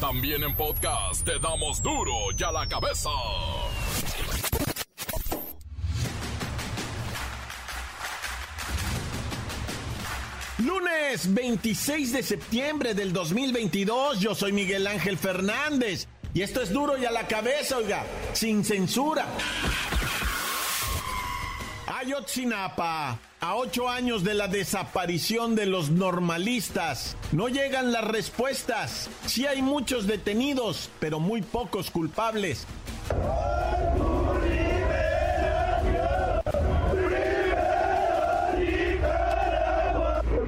También en podcast te damos duro y a la cabeza. Lunes 26 de septiembre del 2022, yo soy Miguel Ángel Fernández y esto es duro y a la cabeza, oiga, sin censura. Ayotzinapa, a ocho años de la desaparición de los normalistas, no llegan las respuestas. Sí hay muchos detenidos, pero muy pocos culpables.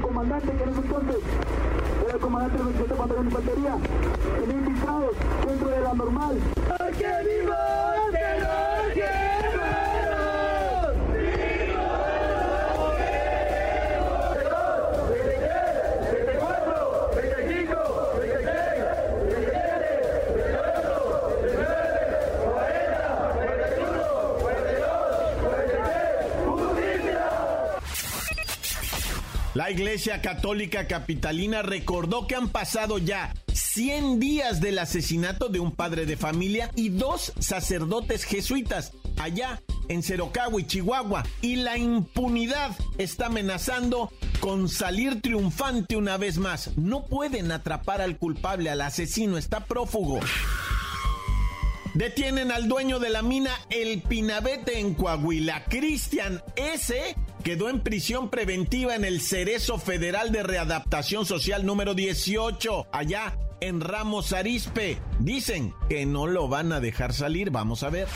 comandante que era el comandante del 27 Batallón de Infantería, tenía infiltrados dentro de la normal. Iglesia Católica Capitalina recordó que han pasado ya 100 días del asesinato de un padre de familia y dos sacerdotes jesuitas allá en Cerocagua y Chihuahua. Y la impunidad está amenazando con salir triunfante una vez más. No pueden atrapar al culpable, al asesino, está prófugo. Detienen al dueño de la mina El Pinabete en Coahuila, Cristian S quedó en prisión preventiva en el Cerezo Federal de Readaptación Social número 18, allá en Ramos Arispe. Dicen que no lo van a dejar salir, vamos a ver.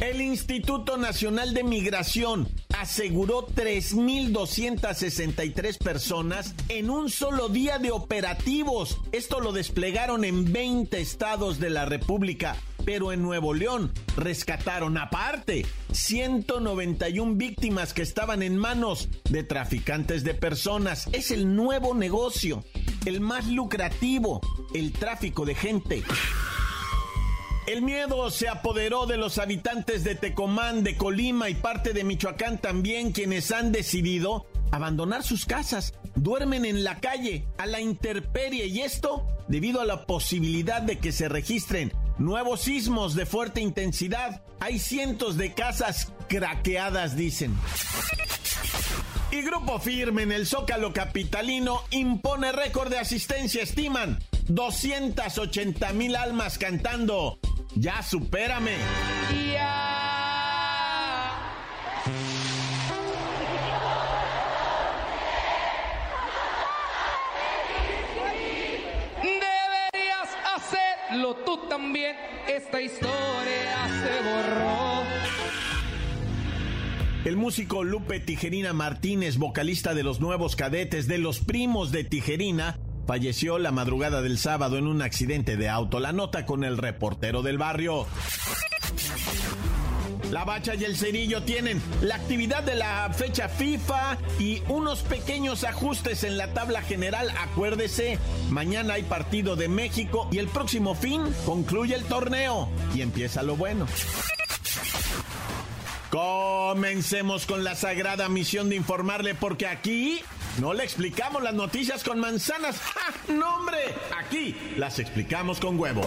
El Instituto Nacional de Migración aseguró 3.263 personas en un solo día de operativos. Esto lo desplegaron en 20 estados de la República pero en Nuevo León rescataron aparte 191 víctimas que estaban en manos de traficantes de personas. Es el nuevo negocio, el más lucrativo, el tráfico de gente. El miedo se apoderó de los habitantes de Tecomán, de Colima y parte de Michoacán también, quienes han decidido abandonar sus casas, duermen en la calle, a la intemperie y esto debido a la posibilidad de que se registren nuevos sismos de fuerte intensidad. Hay cientos de casas craqueadas, dicen. Y Grupo Firme en el Zócalo Capitalino impone récord de asistencia, estiman 280 mil almas cantando. Ya supérame. Tú también, esta historia se borró. El músico Lupe Tijerina Martínez, vocalista de los nuevos cadetes de los primos de Tijerina, falleció la madrugada del sábado en un accidente de auto. La nota con el reportero del barrio. La Bacha y el Cerillo tienen la actividad de la fecha FIFA y unos pequeños ajustes en la tabla general. Acuérdese, mañana hay partido de México y el próximo fin concluye el torneo y empieza lo bueno. Comencemos con la sagrada misión de informarle porque aquí no le explicamos las noticias con manzanas. ¡Ja! ¡No, hombre! Aquí las explicamos con huevos.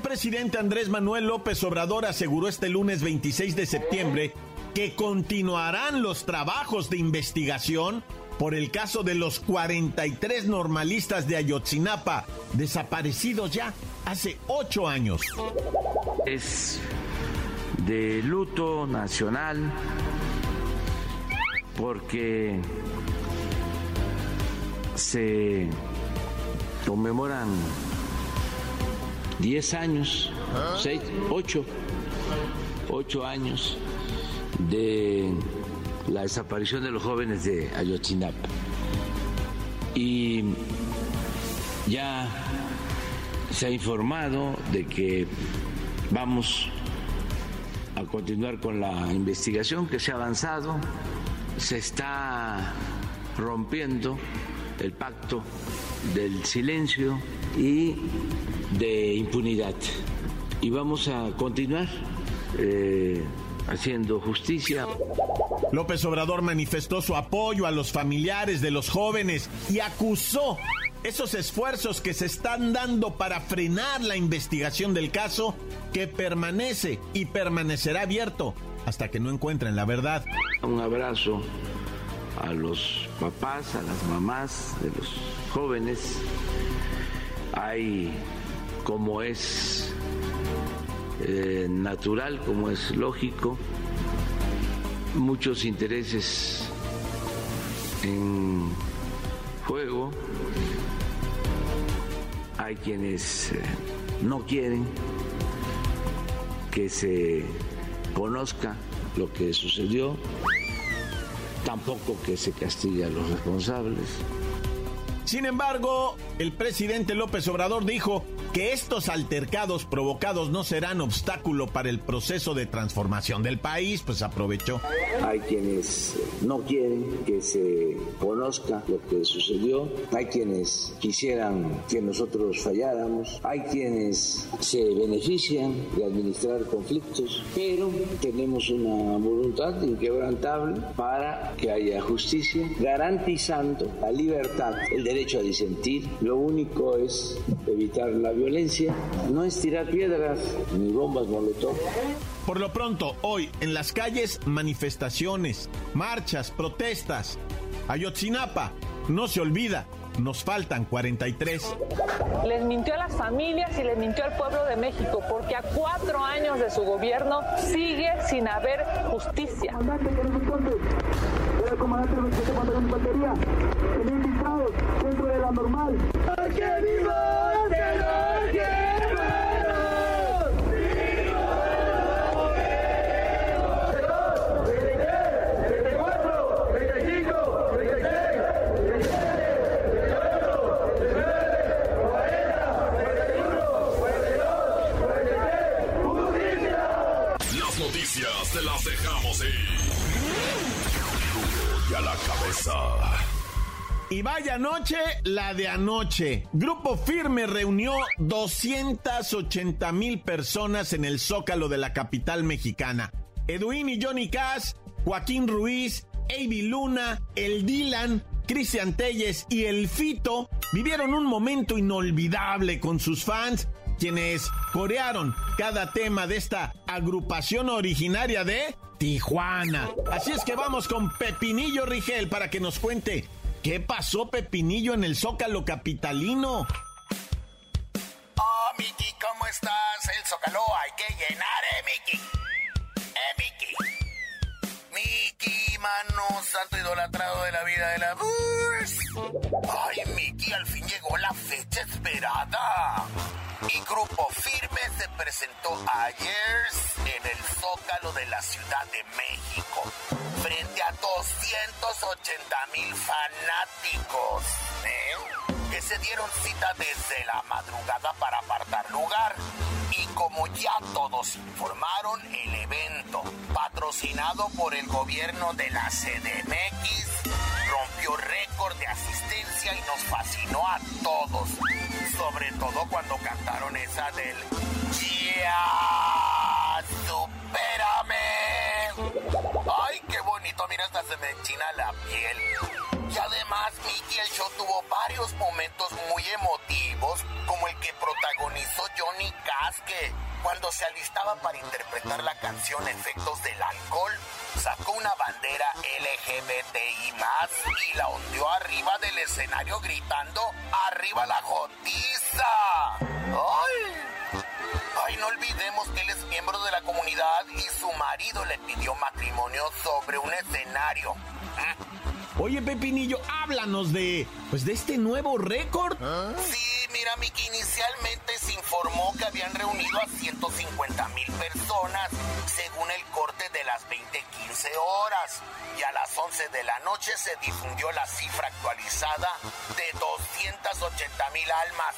Presidente Andrés Manuel López Obrador aseguró este lunes 26 de septiembre que continuarán los trabajos de investigación por el caso de los 43 normalistas de Ayotzinapa, desaparecidos ya hace ocho años. Es de luto nacional porque se conmemoran 10 años, 6, 8, 8 años de la desaparición de los jóvenes de Ayotzinapa. y ya se ha informado de que vamos a continuar con la investigación que se ha avanzado, se está rompiendo el pacto del silencio y de impunidad. Y vamos a continuar eh, haciendo justicia. López Obrador manifestó su apoyo a los familiares de los jóvenes y acusó esos esfuerzos que se están dando para frenar la investigación del caso que permanece y permanecerá abierto hasta que no encuentren la verdad. Un abrazo a los papás, a las mamás de los jóvenes. Hay, como es eh, natural, como es lógico, muchos intereses en juego. Hay quienes eh, no quieren que se conozca lo que sucedió, tampoco que se castigue a los responsables. Sin embargo, el presidente López Obrador dijo que estos altercados provocados no serán obstáculo para el proceso de transformación del país, pues aprovechó. Hay quienes no quieren que se conozca lo que sucedió, hay quienes quisieran que nosotros falláramos, hay quienes se benefician de administrar conflictos, pero tenemos una voluntad inquebrantable para que haya justicia, garantizando la libertad, el derecho a disentir. Lo único es evitar la violencia, no es tirar piedras ni bombas molotov. Por lo pronto, hoy en las calles manifestaciones, marchas, protestas. Ayotzinapa, no se olvida, nos faltan 43. Les mintió a las familias y les mintió al pueblo de México, porque a cuatro años de su gobierno sigue sin haber justicia. Comandante, queremos entonces, era Y vaya noche, la de anoche. Grupo Firme reunió 280 mil personas en el Zócalo de la capital mexicana. Edwin y Johnny Cass, Joaquín Ruiz, Avi Luna, El Dylan, Cristian Telles y El Fito vivieron un momento inolvidable con sus fans, quienes corearon cada tema de esta agrupación originaria de Tijuana. Así es que vamos con Pepinillo Rigel para que nos cuente qué pasó Pepinillo en el Zócalo capitalino. Oh, Miki, ¿cómo estás? El Zócalo hay que llenar, eh, Miki. Eh, Miki. Miki, mano, santo idolatrado de la vida de la. Ay, Miki, al fin llegó la fecha esperada. Y Grupo Firme se presentó ayer en el Zócalo de la Ciudad de México, frente a 280 mil fanáticos, ¿eh? que se dieron cita desde la madrugada para apartar lugar. Y como ya todos informaron, el evento, patrocinado por el gobierno de la CDMX, rompió récord de asistencia y nos fascinó a todos. Sobre todo cuando cantaron esa del Ya, supérame. Ay, qué bonito, mira, hasta se me enchina la piel. Y además, Mickey, el show tuvo varios momentos muy emotivos, como el que protagonizó Johnny Cass, que cuando se alistaba para interpretar la canción Efectos del Alcohol, sacó una bandera LGBTI más y la ondeó arriba escenario gritando ¡Arriba la jotiza! ¡Ay! Ay, no olvidemos que él es miembro de la comunidad y su marido le pidió matrimonio sobre un escenario. Oye, Pepinillo, háblanos de, pues, de este nuevo récord. Sí, Miki, inicialmente se informó que habían reunido a 150 mil personas, según el corte de las 20:15 horas. Y a las 11 de la noche se difundió la cifra actualizada de 280 mil almas.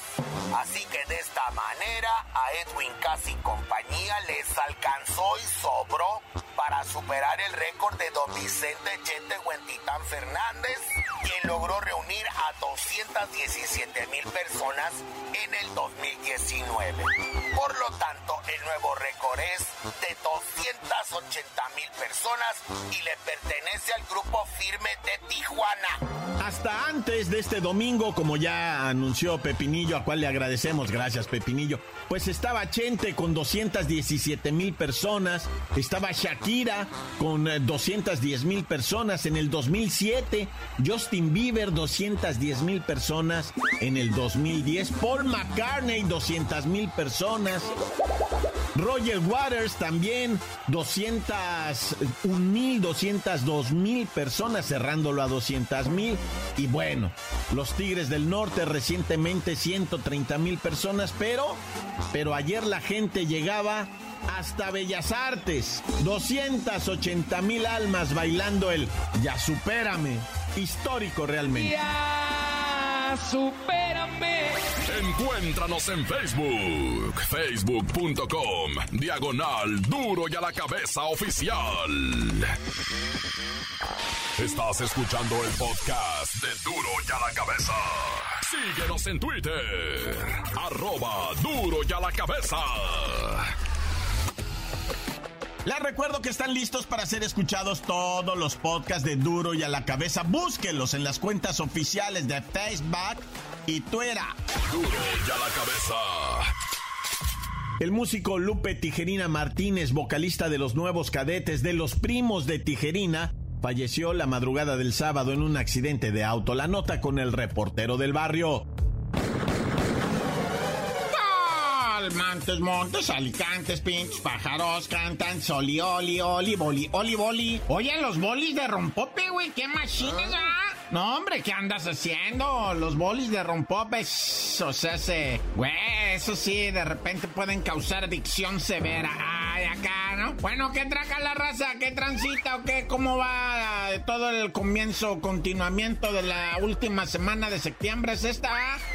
Así que de esta manera a Edwin Cass y compañía les alcanzó y sobró para superar el récord de don Vicente Chente Huentitán Fernández, quien logró reunir a 217 mil personas en el 2019. Por lo tanto, el nuevo récord es de 280 mil personas y le pertenece al grupo firme de Tijuana. Hasta antes de este domingo, como ya anunció Pepinillo, a cual le agradecemos, gracias Pepinillo, pues estaba Chente con 217 mil personas, estaba Shakira con 210 eh, mil personas en el 2007, Justin Bieber 210 mil personas en el 2010, Paul McCartney 200 mil personas. Roger Waters también, 201 mil, 202 mil personas, cerrándolo a 200 mil. Y bueno, los Tigres del Norte recientemente 130 mil personas, pero, pero ayer la gente llegaba hasta Bellas Artes. 280 mil almas bailando el Ya supérame. Histórico realmente. Ya supérame. Encuéntranos en Facebook, facebook.com, diagonal duro y a la cabeza oficial. Estás escuchando el podcast de duro y a la cabeza. Síguenos en Twitter, arroba duro y a la cabeza. Les recuerdo que están listos para ser escuchados todos los podcasts de Duro y a la cabeza. Búsquenlos en las cuentas oficiales de Facebook y Twitter. Duro y a la cabeza. El músico Lupe Tijerina Martínez, vocalista de los nuevos cadetes de los primos de Tijerina, falleció la madrugada del sábado en un accidente de auto. La nota con el reportero del barrio. Montes, montes, alicantes, pinches pájaros, cantan, soli, oli, oli, boli, oli, boli. Oye, los bolis de rompope, güey, qué machines, ¿ah? No, hombre, ¿qué andas haciendo? Los bolis de rompopes, o sea, se... Güey, eso sí, de repente pueden causar adicción severa. Ay, acá, ¿no? Bueno, ¿qué traca la raza? ¿Qué transita o qué? ¿Cómo va todo el comienzo, continuamiento de la última semana de septiembre? ¿Es esta?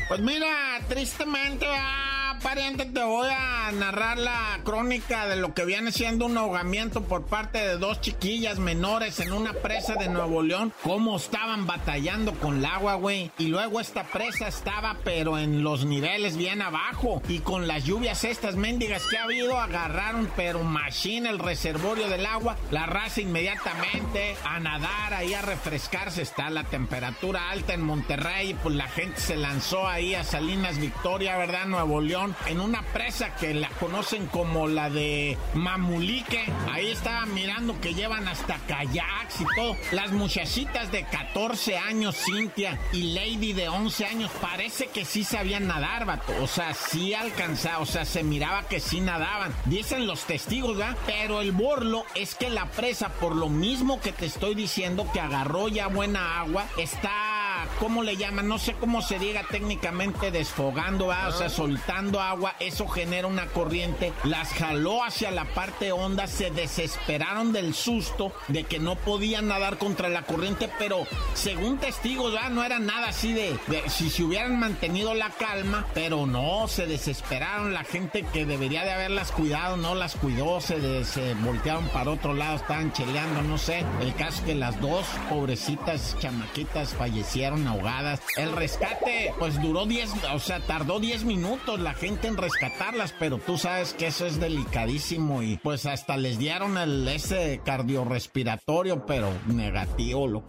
Pues mira, tristemente, ah pariente, te voy a narrar la crónica de lo que viene siendo un ahogamiento por parte de dos chiquillas menores en una presa de Nuevo León. Cómo estaban batallando con el agua, güey. Y luego esta presa estaba, pero en los niveles bien abajo. Y con las lluvias estas mendigas que ha habido, agarraron, pero machine el reservorio del agua. La raza inmediatamente a nadar ahí a refrescarse. Está la temperatura alta en Monterrey. Pues la gente se lanzó ahí a Salinas Victoria, ¿verdad? Nuevo León en una presa que la conocen como la de Mamulique. Ahí estaba mirando que llevan hasta kayaks y todo. Las muchachitas de 14 años, Cintia y Lady de 11 años, parece que sí sabían nadar, vato. O sea, sí alcanzaba, o sea, se miraba que sí nadaban. Dicen los testigos, ¿verdad? Pero el borlo es que la presa, por lo mismo que te estoy diciendo, que agarró ya buena agua, está, ¿cómo le llaman? No sé cómo se diga técnicamente, desfogando, ¿verdad? O sea, soltando agua, eso genera una corriente, las jaló hacia la parte honda, se desesperaron del susto de que no podían nadar contra la corriente, pero según testigos, no era nada así de, si se hubieran mantenido la calma, pero no, se desesperaron, la gente que debería de haberlas cuidado, no las cuidó, se, se voltearon para otro lado, estaban cheleando, no sé, el caso que las dos pobrecitas chamaquitas fallecieron ahogadas, el rescate pues duró 10, o sea, tardó 10 minutos, la gente en rescatarlas, pero tú sabes que eso es delicadísimo y pues hasta les dieron el ese cardiorrespiratorio, pero negativo, lo.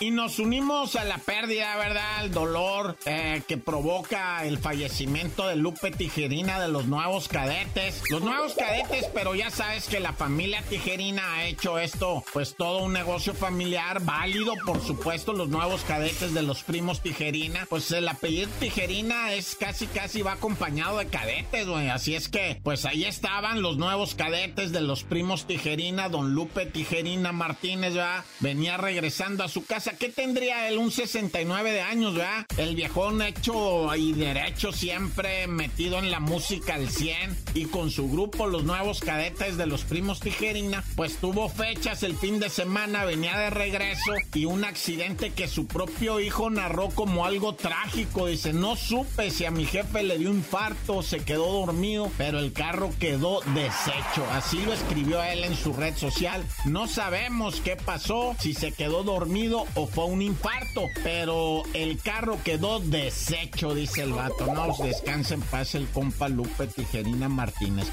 Y nos unimos a la pérdida, ¿verdad? El dolor eh, que provoca el fallecimiento de Lupe Tijerina de los nuevos cadetes. Los nuevos cadetes, pero ya sabes que la familia Tijerina ha hecho esto, pues todo un negocio familiar válido, por supuesto, los nuevos cadetes de los primos Tijerina. Pues el apellido Tijerina es casi, casi va acompañado de cadetes, güey. Así es que, pues ahí estaban los nuevos cadetes de los primos Tijerina, don Lupe Tijerina Martínez, ¿verdad? Venía regresando a su casa ¿Qué tendría él? Un 69 de años, ¿verdad? El viejón hecho y derecho siempre metido en la música al 100 y con su grupo, los nuevos cadetes de los primos Tijerina, pues tuvo fechas el fin de semana, venía de regreso y un accidente que su propio hijo narró como algo trágico. Dice, no supe si a mi jefe le dio infarto, se quedó dormido, pero el carro quedó deshecho. Así lo escribió él en su red social. No sabemos qué pasó, si se quedó dormido o fue un infarto, pero el carro quedó deshecho, dice el vato. No, descansen en paz el compa Lupe Tijerina Martínez.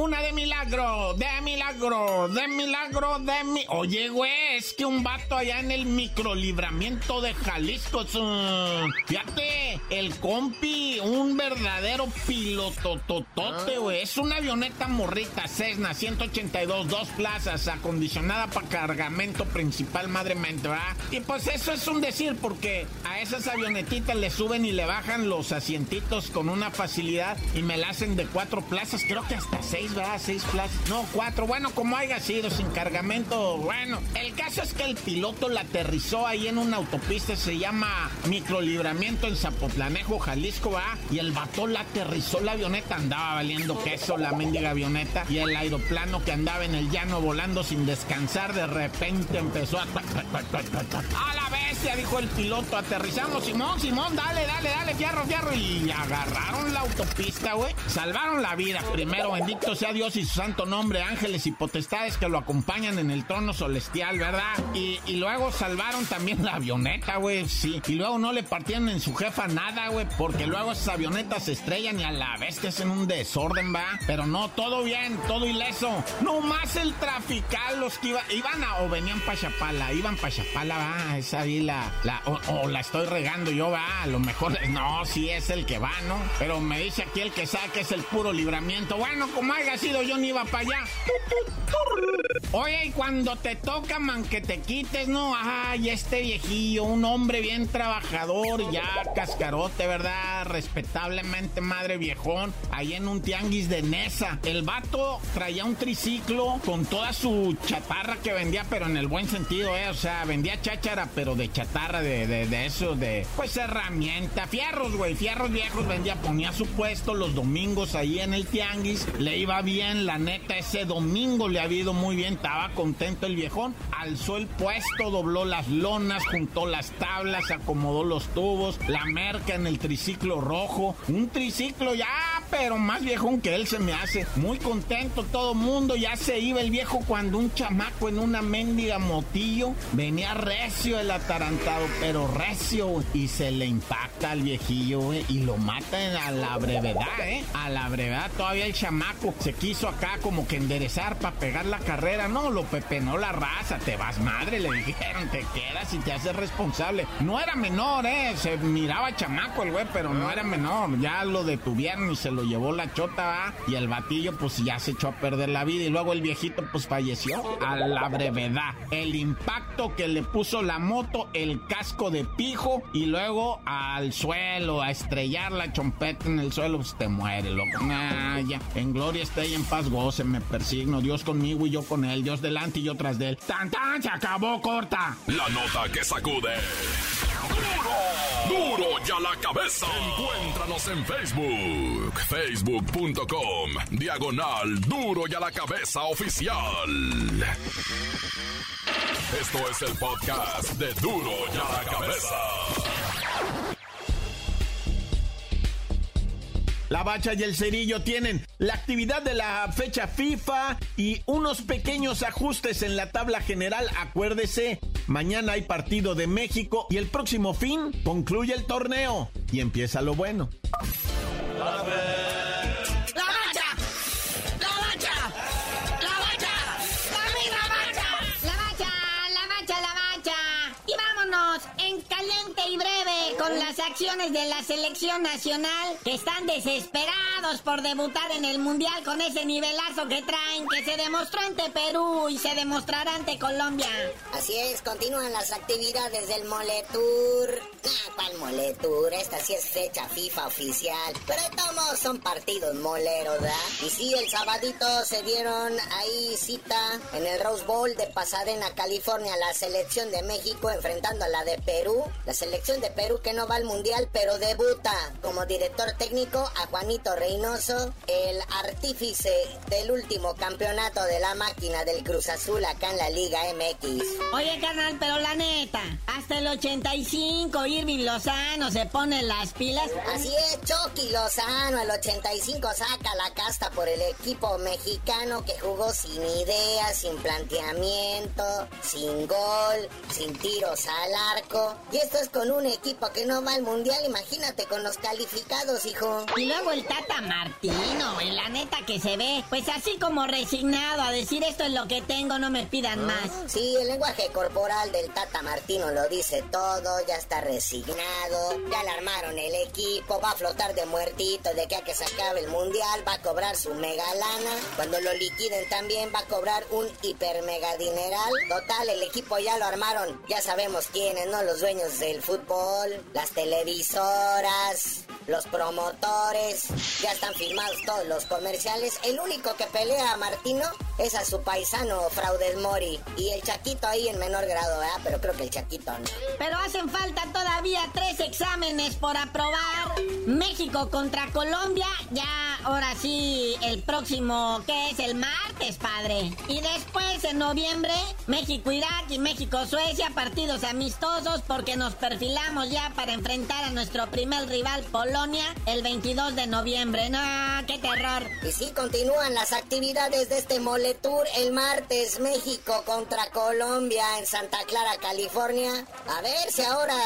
Una de milagro, de milagro, de milagro, de mi. Oye, güey, es que un vato allá en el microlibramiento de Jalisco. Fíjate, el compi, un verdadero piloto totote, güey. Es una avioneta morrita Cessna 182, dos plazas, acondicionada para cargamento principal, madre ¿verdad? Y pues eso es un decir, porque a esas avionetitas le suben y le bajan los asientitos con una facilidad y me la hacen de cuatro plazas, creo que hasta seis seis, plazas. No, cuatro. Bueno, como haya sido, sin cargamento. Bueno, el caso es que el piloto la aterrizó ahí en una autopista, se llama Microlibramiento en Zapotlanejo, Jalisco, ¿va? Y el vato la aterrizó, la avioneta andaba valiendo queso, la mendiga avioneta. Y el aeroplano que andaba en el llano volando sin descansar, de repente empezó a. ¡A la bestia! Dijo el piloto. Aterrizamos, Simón, Simón, dale, dale, dale, fierro, fierro. Y agarraron la autopista, güey. Salvaron la vida. Primero, bendito sea Dios y su santo nombre, ángeles y potestades que lo acompañan en el trono celestial, ¿verdad? Y, luego salvaron también la avioneta, güey, sí. Y luego no le partieron en su jefa nada, güey, porque luego esas avionetas se estrellan y a la vez te hacen un desorden, ¿va? Pero no, todo bien, todo ileso. No más el trafical, los que iba, iban a, o venían pa' Chapala, iban pa' Chapala, va, esa ahí la, la o, la estoy regando yo, va, a lo mejor, no, sí es el que va, ¿no? Pero me dice aquí el que sabe que es el puro libramiento. Bueno, como haya sido, yo ni iba para allá. Oye, y cuando te toca, man, que te quites, ¿no? Ay, este viejillo, un hombre bien trabajador, ya cascarote, ¿verdad? Respetablemente madre viejón, ahí en un tianguis de Nesa. El vato traía un triciclo con toda su chatarra que vendía, pero en el buen sentido, ¿eh? O sea, vendía cháchara, pero de chatarra, de, de, de eso, de, pues herramienta, fierros, güey, fierros viejos vendía, ponía su puesto los domingos ahí en el tianguis, le iba bien, la neta, ese domingo le ha habido muy bien, estaba contento el viejón, alzó el puesto, dobló las lonas, juntó las tablas, acomodó los tubos, la merca en el triciclo rojo, un triciclo ya, pero más viejón que él se me hace, muy contento todo mundo, ya se iba el viejo cuando un chamaco en una mendiga motillo venía recio el atarantado, pero recio, y se le impacta al viejillo, y lo mata a la brevedad, ¿eh? A la brevedad todavía el chamaco se quiso acá como que enderezar para pegar la carrera. No, lo pepenó la raza, te vas madre, le dijeron, te quedas y te haces responsable. No era menor, eh, se miraba chamaco el güey, pero no era menor. Ya lo detuvieron y se lo llevó la chota, ¿va? Y el batillo pues ya se echó a perder la vida y luego el viejito pues falleció a la brevedad. El impacto que le puso la moto, el casco de pijo y luego al suelo, a estrellar la chompeta en el suelo, pues te muere, loco. Ah, ya. En gloria esté y en paz goce, me persigno. Dios conmigo y yo con él. Dios delante y yo tras de él. ¡Tan, tan! ¡Se acabó, corta! La nota que sacude. ¡Duro! ¡Duro ya la cabeza! Encuéntranos en Facebook. Facebook.com. Diagonal Duro y a la cabeza oficial. Esto es el podcast de Duro y a la cabeza. La Bacha y el Cerillo tienen la actividad de la fecha FIFA y unos pequeños ajustes en la tabla general. Acuérdese, mañana hay partido de México y el próximo fin concluye el torneo y empieza lo bueno. las acciones de la selección nacional que están desesperados por debutar en el mundial con ese nivelazo que traen que se demostró ante Perú y se demostrará ante Colombia. Así es, continúan las actividades del Mole Tour. ¿cuál moletura? Esta sí es fecha FIFA oficial. Pero todos son partidos moleros, ¿verdad? Y sí, el sabadito se dieron ahí cita en el Rose Bowl de Pasadena, California, la selección de México enfrentando a la de Perú. La selección de Perú que no va al Mundial, pero debuta como director técnico a Juanito Reynoso, el artífice del último campeonato de la máquina del Cruz Azul acá en la Liga MX. Oye, carnal, pero la neta, hasta el 85 Irving Lozano se pone las pilas. Así es, Chucky Lozano, el 85 saca la casta por el equipo mexicano que jugó sin ideas, sin planteamiento, sin gol, sin tiros al arco. Y esto es con un equipo que no va al mundial, imagínate con los calificados, hijo. Y luego el Tata Martino, en la neta que se ve, pues así como resignado a decir esto es lo que tengo, no me pidan más. Sí, el lenguaje corporal del Tata Martino lo dice todo, ya está resignado, ya le armaron el equipo, va a flotar de muertito de que a que se acabe el mundial, va a cobrar su mega lana, cuando lo liquiden también va a cobrar un hiper mega dineral. Total, el equipo ya lo armaron, ya sabemos quiénes, ¿no? Los dueños del fútbol, las televisoras, los promotores, ya están firmados todos los comerciales. El único que pelea a Martino es a su paisano Fraudes Mori y el Chaquito ahí en menor grado, ¿verdad? Pero creo que el Chaquito no. Pero hacen falta todavía tres exámenes por aprobar. México contra Colombia, ya ahora sí, el próximo, que es el martes, padre. Y después en noviembre, México-Irak y México-Suecia, partidos amistosos porque nos perfilamos ya para enfrentar a nuestro primer rival Polonia el 22 de noviembre. No, qué terror. Y sí, continúan las actividades de este Moletour el martes, México contra Colombia en Santa Clara, California. A ver si ahora,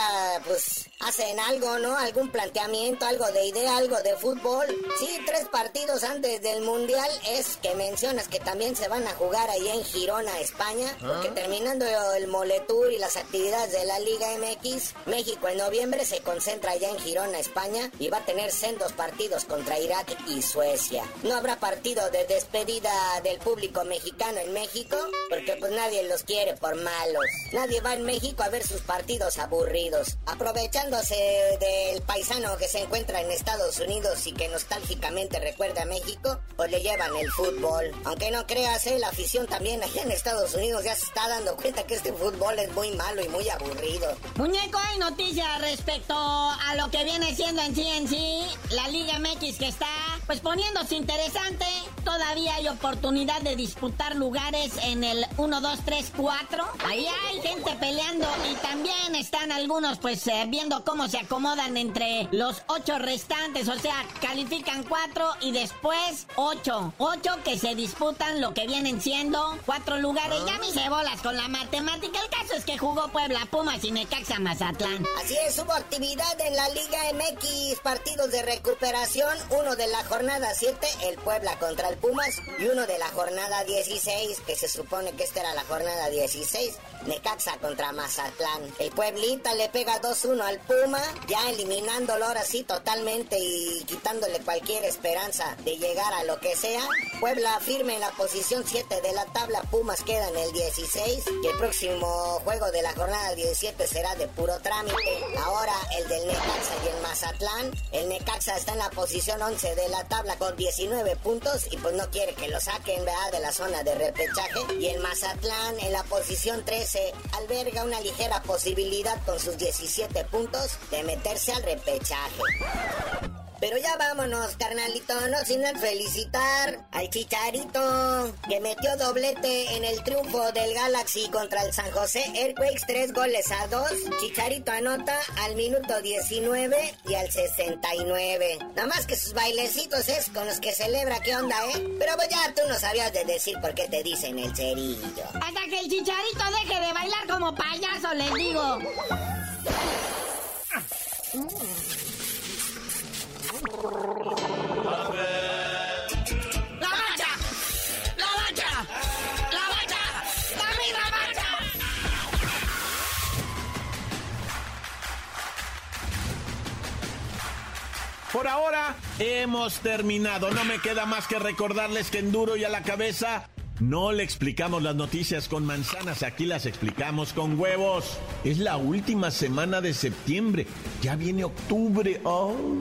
pues, hacen algo, ¿no? Algún planteamiento, algo de idea, algo de fútbol. Sí, tres partidos antes del Mundial es que mencionas que también se van a jugar ahí en Girona, España. Porque terminando el Moletour y las actividades de la Liga MX, México en noviembre se concentra ya en Girona, España y va a tener sendos partidos contra Irak y Suecia. No habrá partido de despedida del público mexicano en México porque pues nadie los quiere por malos. Nadie va en México a ver sus partidos aburridos. Aprovechándose del paisano que se encuentra en Estados Unidos y que nostálgicamente recuerda a México, pues le llevan el fútbol. Aunque no creas, ¿eh? la afición también allá en Estados Unidos ya se está dando cuenta que este fútbol es muy malo y muy aburrido. Muñeco, hay noticias respecto a lo que viene siendo en sí en sí la Liga MX que está pues poniéndose interesante. Todavía hay oportunidad de disputar lugares en el 1, 2, 3, 4. Ahí hay gente peleando y también están algunos pues eh, viendo cómo se acomodan entre los ocho restantes. O sea, califican cuatro y después ocho. Ocho que se disputan lo que vienen siendo cuatro lugares. Ya me hice bolas con la matemática. El caso es que jugó Puebla, Pumas y Necaxa Mazatlán. Así es, hubo actividad en la Liga MX, partidos de recuperación, uno de la jornada 7, el Puebla contra el Pumas, y uno de la jornada 16, que se supone que esta era la jornada 16, Necaxa contra Mazatlán. El Pueblita le pega 2-1 al Puma, ya eliminándolo ahora sí totalmente y quitándole cualquier esperanza de llegar a lo que sea. Puebla firme en la posición 7 de la tabla, Pumas queda en el 16 y el próximo juego de la jornada 17 será de puro trámite. Ahora el del Necaxa y el Mazatlán. El Necaxa está en la posición 11 de la tabla con 19 puntos y pues no quiere que lo saquen ¿verdad? de la zona de repechaje. Y el Mazatlán en la posición 13 alberga una ligera posibilidad con sus 17 puntos de meterse al repechaje. Pero ya vámonos, carnalito, no sin felicitar al Chicharito, que metió doblete en el triunfo del Galaxy contra el San José Earthquakes, tres goles a dos. Chicharito anota al minuto 19 y al 69. Nada más que sus bailecitos es con los que celebra, ¿qué onda, eh? Pero pues ya tú no sabías de decir por qué te dicen el cerillo. Hasta que el Chicharito deje de bailar como payaso, les digo. Por ahora hemos terminado. No me queda más que recordarles que en duro y a la cabeza No le explicamos las noticias con manzanas, aquí las explicamos con huevos. Es la última semana de septiembre, ya viene octubre. Oh.